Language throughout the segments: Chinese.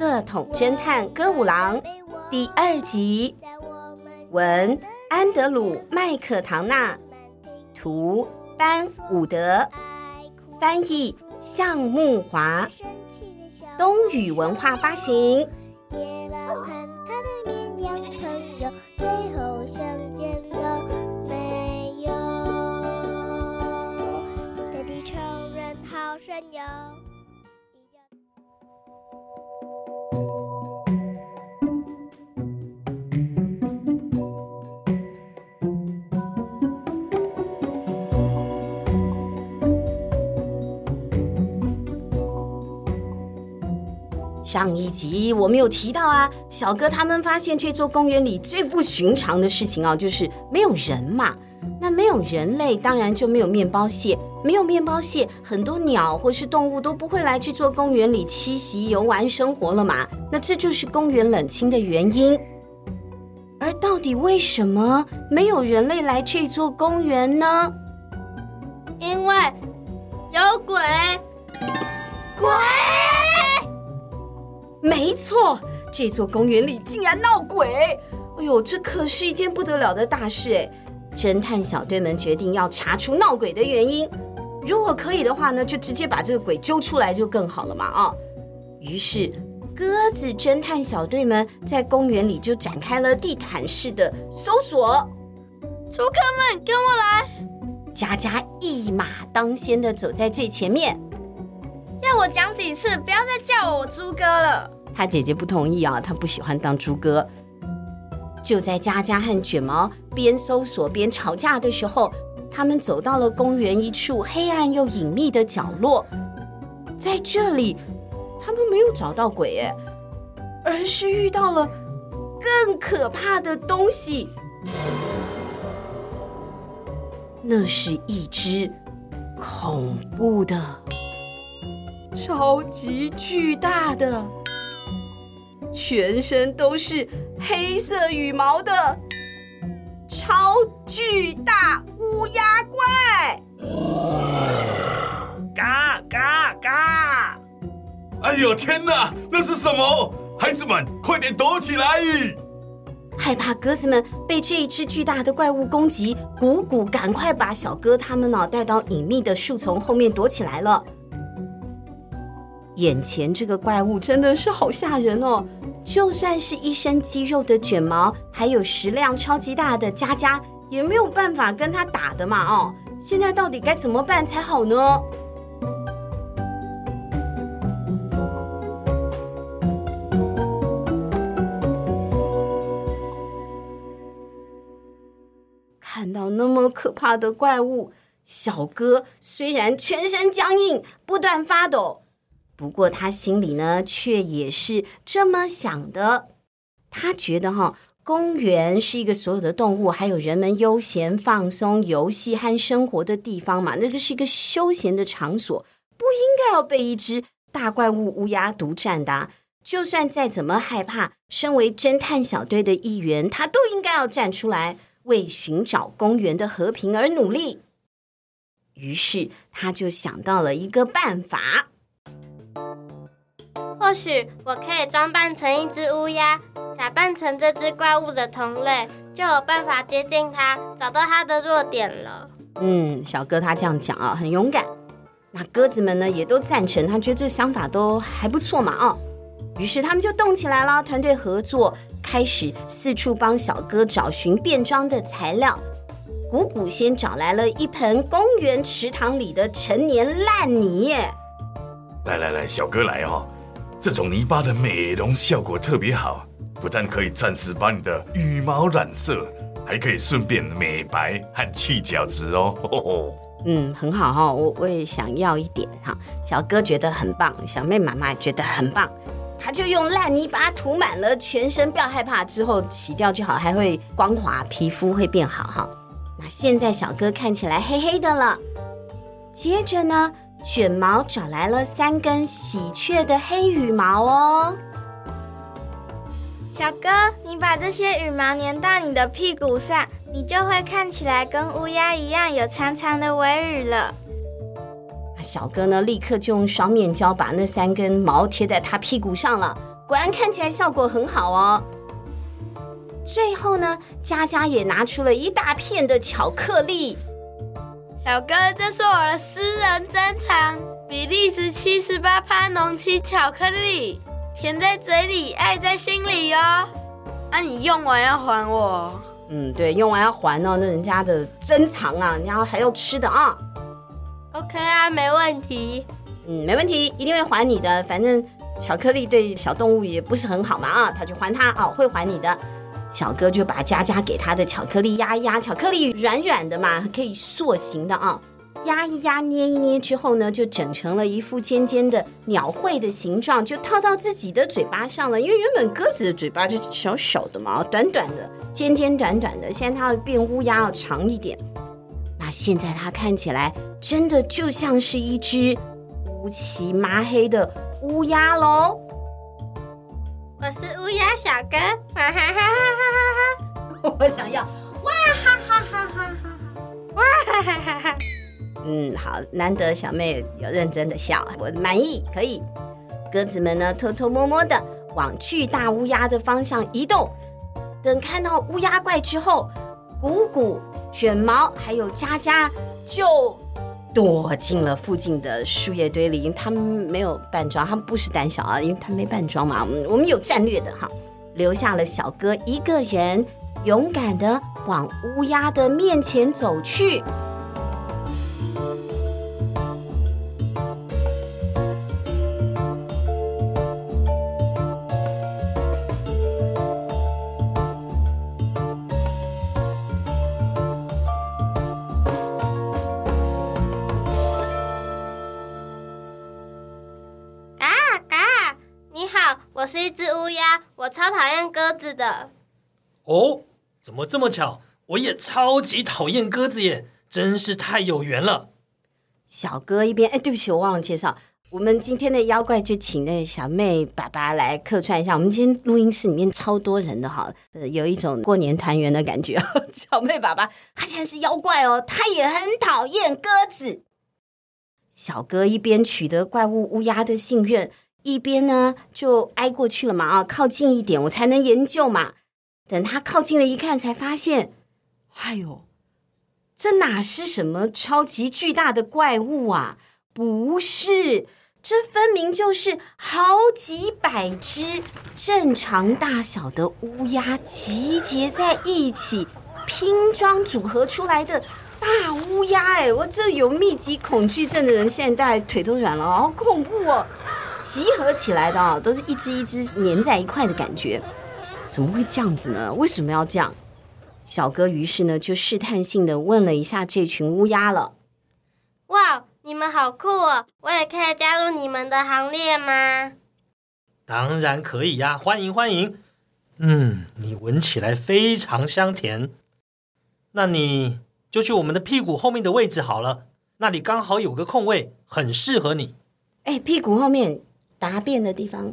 色统侦探歌舞郎第二集，文安德鲁麦克唐纳，图班伍德，翻译向木华，冬雨文化发行。上一集我们有提到啊，小哥他们发现这座公园里最不寻常的事情啊，就是没有人嘛。那没有人类，当然就没有面包蟹，没有面包蟹，很多鸟或是动物都不会来这座公园里栖息、游玩、生活了嘛。那这就是公园冷清的原因。而到底为什么没有人类来这座公园呢？因为有鬼，鬼。没错，这座公园里竟然闹鬼！哎呦，这可是一件不得了的大事哎！侦探小队们决定要查出闹鬼的原因，如果可以的话呢，就直接把这个鬼揪出来就更好了嘛啊！于是，鸽子侦探小队们在公园里就展开了地毯式的搜索。猪哥们，跟我来！佳佳一马当先的走在最前面。我讲几次？不要再叫我猪哥了。他姐姐不同意啊，他不喜欢当猪哥。就在佳佳和卷毛边搜索边吵架的时候，他们走到了公园一处黑暗又隐秘的角落。在这里，他们没有找到鬼，而是遇到了更可怕的东西。那是一只恐怖的。超级巨大的，全身都是黑色羽毛的超巨大乌鸦怪！嘎嘎嘎！哎呦天哪，那是什么？孩子们，快点躲起来！害怕鸽子们被这一只巨大的怪物攻击，鼓鼓赶快把小哥他们呢带到隐秘的树丛后面躲起来了。眼前这个怪物真的是好吓人哦！就算是一身肌肉的卷毛，还有食量超级大的佳佳，也没有办法跟他打的嘛！哦，现在到底该怎么办才好呢？看到那么可怕的怪物，小哥虽然全身僵硬，不断发抖。不过他心里呢，却也是这么想的。他觉得哈，公园是一个所有的动物还有人们悠闲放松、游戏和生活的地方嘛，那个是一个休闲的场所，不应该要被一只大怪物乌鸦独占的。就算再怎么害怕，身为侦探小队的一员，他都应该要站出来，为寻找公园的和平而努力。于是他就想到了一个办法。或许我可以装扮成一只乌鸦，假扮成这只怪物的同类，就有办法接近它，找到它的弱点了。嗯，小哥他这样讲啊，很勇敢。那鸽子们呢，也都赞成，他觉得这想法都还不错嘛，哦。于是他们就动起来了，团队合作，开始四处帮小哥找寻变装的材料。鼓鼓先找来了一盆公园池塘里的陈年烂泥。来来来，小哥来哦。这种泥巴的美容效果特别好，不但可以暂时把你的羽毛染色，还可以顺便美白和去角质哦。嗯，很好哈，我我也想要一点哈。小哥觉得很棒，小妹妈妈也觉得很棒，他就用烂泥巴涂满了全身，不要害怕，之后洗掉就好，还会光滑，皮肤会变好哈。那现在小哥看起来黑黑的了，接着呢？卷毛找来了三根喜鹊的黑羽毛哦，小哥，你把这些羽毛粘到你的屁股上，你就会看起来跟乌鸦一样有长长的尾羽了。小哥呢，立刻就用双面胶把那三根毛贴在他屁股上了，果然看起来效果很好哦。最后呢，佳佳也拿出了一大片的巧克力。小哥，这是我的私人珍藏，比利时七十八趴浓漆巧克力，甜在嘴里，爱在心里哟。那、啊、你用完要还我。嗯，对，用完要还哦，那人家的珍藏啊，然后还要吃的啊。OK 啊，没问题。嗯，没问题，一定会还你的。反正巧克力对小动物也不是很好嘛啊，他就还他啊，会还你的。小哥就把佳佳给他的巧克力压一压，巧克力软软的嘛，可以塑形的啊，压一压，捏一捏之后呢，就整成了一副尖尖的鸟喙的形状，就套到自己的嘴巴上了。因为原本鸽子的嘴巴就小小的嘛，短短的，尖尖短短的，现在它要变乌鸦要长一点。那现在它看起来真的就像是一只乌漆麻黑的乌鸦喽。我是乌鸦小哥，哇哈哈哈哈哈！我想要哇哈哈哈哈哈！哇哈哈哈哈！嗯，好，难得小妹有认真的笑，我满意，可以。鸽子们呢，偷偷摸摸的往巨大乌鸦的方向移动。等看到乌鸦怪之后，鼓鼓、卷毛还有佳佳就。躲进了附近的树叶堆里，他们没有扮装，他们不是胆小啊，因为他没扮装嘛。我们有战略的哈，留下了小哥一个人，勇敢的往乌鸦的面前走去。我是一只乌鸦，我超讨厌鸽子的。哦，怎么这么巧？我也超级讨厌鸽子耶，真是太有缘了。小哥一边，哎，对不起，我忘了介绍，我们今天的妖怪就请那个小妹爸爸来客串一下。我们今天录音室里面超多人的哈，呃，有一种过年团圆的感觉。小妹爸爸他现在是妖怪哦，他也很讨厌鸽子。小哥一边取得怪物乌鸦的信任。一边呢就挨过去了嘛，啊，靠近一点我才能研究嘛。等他靠近了一看，才发现，哎呦，这哪是什么超级巨大的怪物啊？不是，这分明就是好几百只正常大小的乌鸦集结在一起拼装组合出来的大乌鸦。哎，我这有密集恐惧症的人现在腿都软了，好恐怖哦！集合起来的啊，都是一只一只粘在一块的感觉，怎么会这样子呢？为什么要这样？小哥于是呢就试探性的问了一下这群乌鸦了。哇，你们好酷哦！我也可以加入你们的行列吗？当然可以呀，欢迎欢迎。嗯，你闻起来非常香甜，那你就去我们的屁股后面的位置好了，那里刚好有个空位，很适合你。哎，屁股后面。答辩的地方，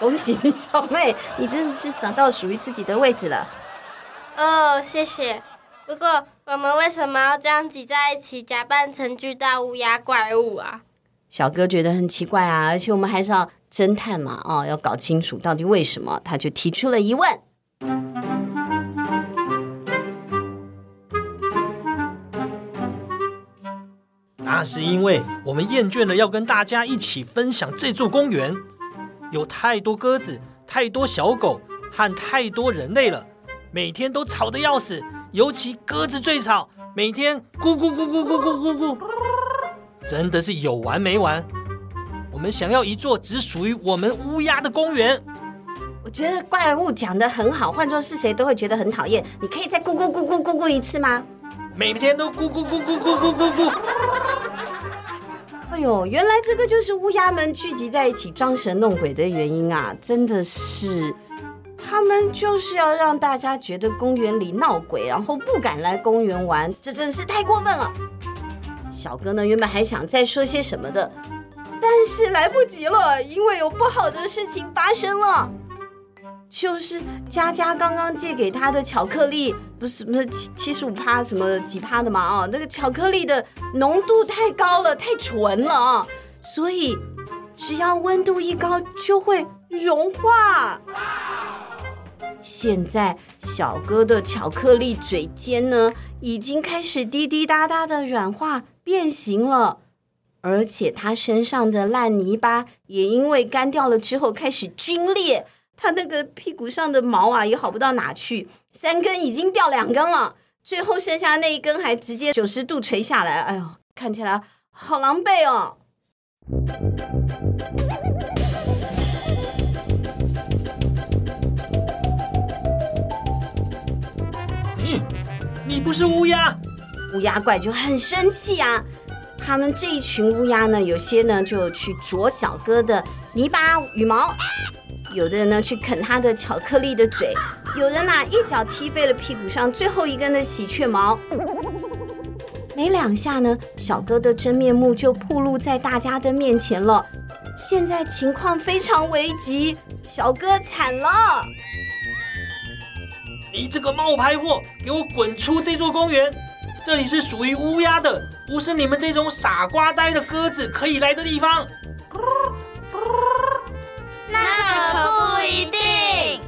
恭喜你，小妹，你真的是找到属于自己的位置了。哦，谢谢。不过，我们为什么要这样挤在一起，假扮成巨大乌鸦怪物啊？小哥觉得很奇怪啊，而且我们还是要侦探嘛，哦，要搞清楚到底为什么，他就提出了疑问。那是因为我们厌倦了要跟大家一起分享这座公园，有太多鸽子、太多小狗和太多人类了，每天都吵得要死，尤其鸽子最吵，每天咕咕咕咕咕咕咕咕，真的是有完没完。我们想要一座只属于我们乌鸦的公园。我觉得怪物讲得很好，换作是谁都会觉得很讨厌。你可以再咕咕咕咕咕咕一次吗？每天都咕咕咕咕咕咕咕咕。哎呦，原来这个就是乌鸦们聚集在一起装神弄鬼的原因啊！真的是，他们就是要让大家觉得公园里闹鬼，然后不敢来公园玩，这真是太过分了。小哥呢，原本还想再说些什么的，但是来不及了，因为有不好的事情发生了。就是佳佳刚刚借给他的巧克力，不是什么七七十五趴什么几趴的嘛？啊，那个巧克力的浓度太高了，太纯了啊！所以只要温度一高，就会融化。现在小哥的巧克力嘴尖呢，已经开始滴滴答答的软化变形了，而且他身上的烂泥巴也因为干掉了之后开始皲裂，他那个屁股上的毛啊也好不到哪去，三根已经掉两根了，最后剩下那一根还直接九十度垂下来，哎呦，看起来好狼狈哦。你不是乌鸦？乌鸦怪就很生气啊！他们这一群乌鸦呢，有些呢就去啄小哥的泥巴羽毛，有的人呢去啃他的巧克力的嘴，有人呐一脚踢飞了屁股上最后一根的喜鹊毛。没两下呢，小哥的真面目就暴露在大家的面前了。现在情况非常危急，小哥惨了。你这个冒牌货，给我滚出这座公园！这里是属于乌鸦的，不是你们这种傻瓜呆的鸽子可以来的地方。可不一定。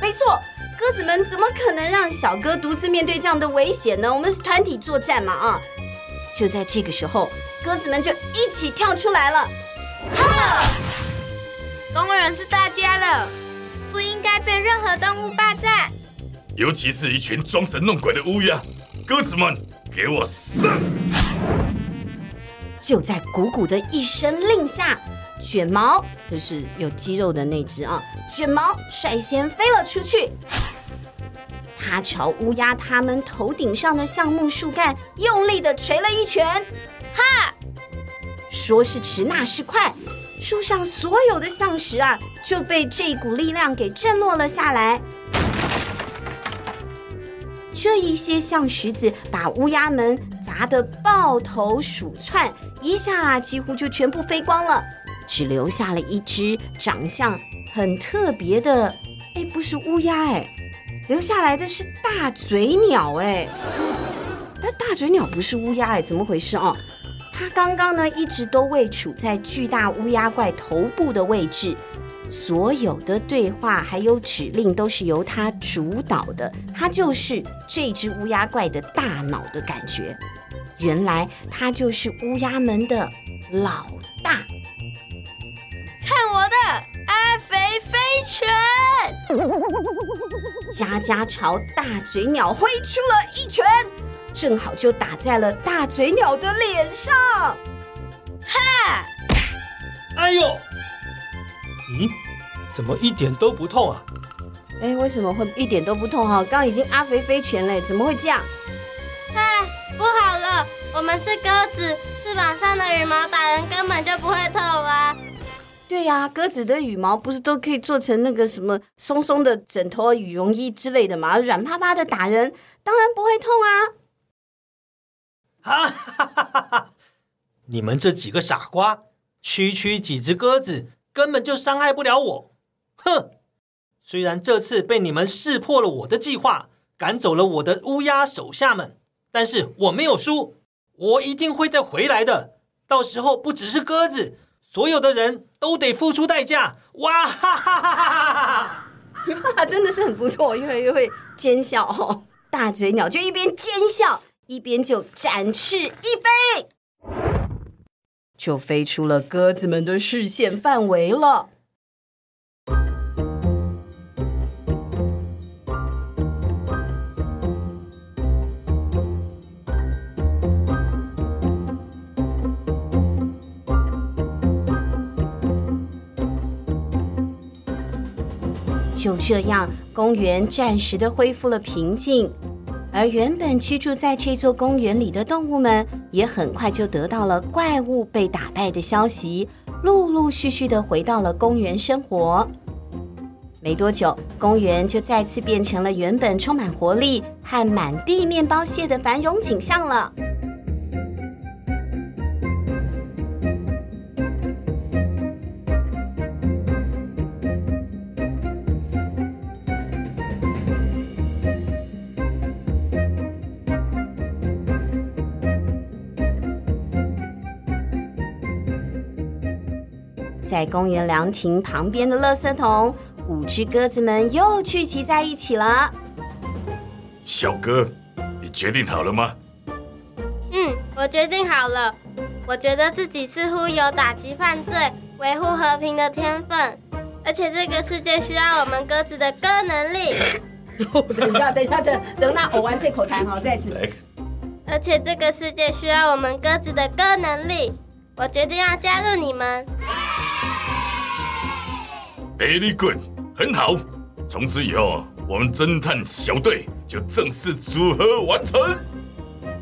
没错，鸽子们怎么可能让小哥独自面对这样的危险呢？我们是团体作战嘛啊！就在这个时候，鸽子们就一起跳出来了。哈！公园是大家的。不应该被任何动物霸占，尤其是一群装神弄鬼的乌鸦。鸽子们，给我上！就在鼓鼓的一声令下，卷毛就是有肌肉的那只啊，卷毛率先飞了出去。他朝乌鸦他们头顶上的橡木树干用力的捶了一拳，哈！说时迟，那时快。树上所有的橡实啊，就被这股力量给震落了下来。这一些橡实子把乌鸦们砸得抱头鼠窜，一下，几乎就全部飞光了，只留下了一只长相很特别的，哎，不是乌鸦哎，留下来的是大嘴鸟哎，但大嘴鸟不是乌鸦哎，怎么回事哦？它刚刚呢，一直都位处在巨大乌鸦怪头部的位置，所有的对话还有指令都是由他主导的，他就是这只乌鸦怪的大脑的感觉。原来他就是乌鸦们的老大。看我的阿肥飞拳！佳佳朝大嘴鸟挥出了一拳。正好就打在了大嘴鸟的脸上，哈！哎呦，咦，怎么一点都不痛啊？哎，为什么会一点都不痛哈？刚刚已经阿肥飞拳嘞，怎么会这样？哎，不好了，我们是鸽子，翅膀上的羽毛打人根本就不会痛啊。对呀，鸽子的羽毛不是都可以做成那个什么松松的枕头、羽绒衣之类的吗？软趴趴的打人当然不会痛啊。哈哈哈哈哈！你们这几个傻瓜，区区几只鸽子根本就伤害不了我。哼！虽然这次被你们识破了我的计划，赶走了我的乌鸦手下们，但是我没有输，我一定会再回来的。到时候不只是鸽子，所有的人都得付出代价。哇哈哈哈哈哈哈！你爸爸！真的是很不错，越来越会奸笑哦。大嘴鸟就一边奸笑。一边就展翅一飞，就飞出了鸽子们的视线范围了。就这样，公园暂时的恢复了平静。而原本居住在这座公园里的动物们，也很快就得到了怪物被打败的消息，陆陆续续的回到了公园生活。没多久，公园就再次变成了原本充满活力和满地面包屑的繁荣景象了。在在公园凉亭旁边的垃圾桶，五只鸽子们又聚集在一起了。小哥，你决定好了吗？嗯，我决定好了。我觉得自己似乎有打击犯罪、维护和平的天分，而且这个世界需要我们鸽子的歌能力。等一下，等一下，等等，那我玩这口痰哈，再次。而且这个世界需要我们鸽子的歌能力。我决定要加入你们。Very good，很好。从此以后，我们侦探小队就正式组合完成。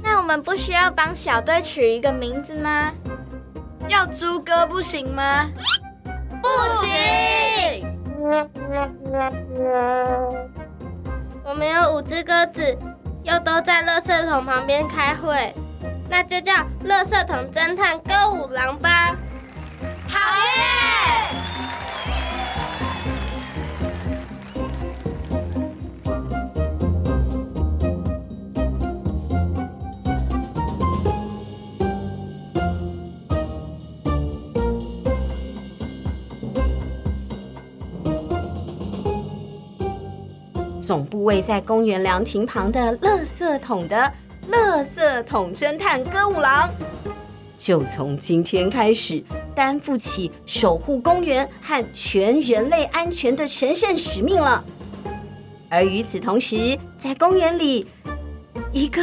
那我们不需要帮小队取一个名字吗？叫猪哥不行吗？不行。我们有五只鸽子，又都在垃圾桶旁边开会，那就叫垃圾桶侦探歌舞郎吧。好耶！总部位在公园凉亭旁的垃圾桶的垃圾桶侦探歌舞郎，就从今天开始担负起守护公园和全人类安全的神圣使命了。而与此同时，在公园里一个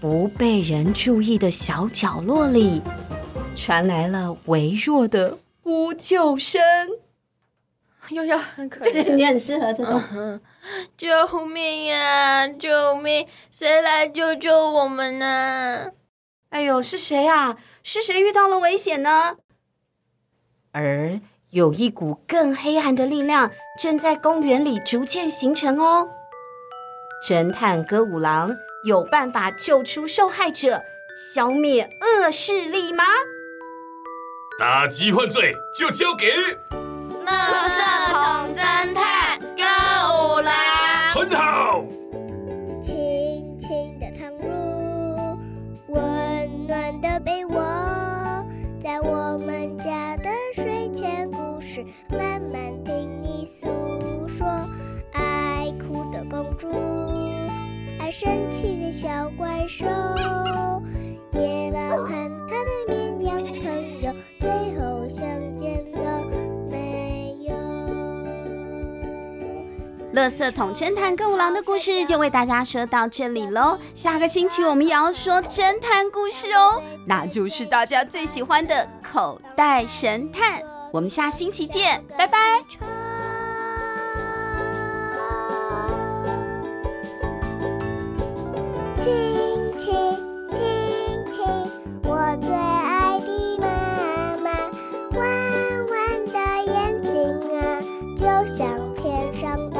不被人注意的小角落里，传来了微弱的呼救声。悠悠很可怜，你很适合这种。嗯救命呀！救命！谁来救救我们呢？哎呦，是谁啊？是谁遇到了危险呢？而有一股更黑暗的力量正在公园里逐渐形成哦。侦探歌舞郎有办法救出受害者，消灭恶势力吗？打击犯罪就交给垃圾桶侦探歌舞郎。很好。轻轻的躺入温暖的被窝，在我们家的睡前故事，慢慢听你诉说。爱哭的公主，爱生气的小怪兽，野狼各色统侦探歌舞郎的故事就为大家说到这里喽，下个星期我们也要说侦探故事哦，那就是大家最喜欢的口袋神探，我们下星期见，拜拜。亲亲亲亲，我最爱的妈妈，弯弯的眼睛啊，就像天上。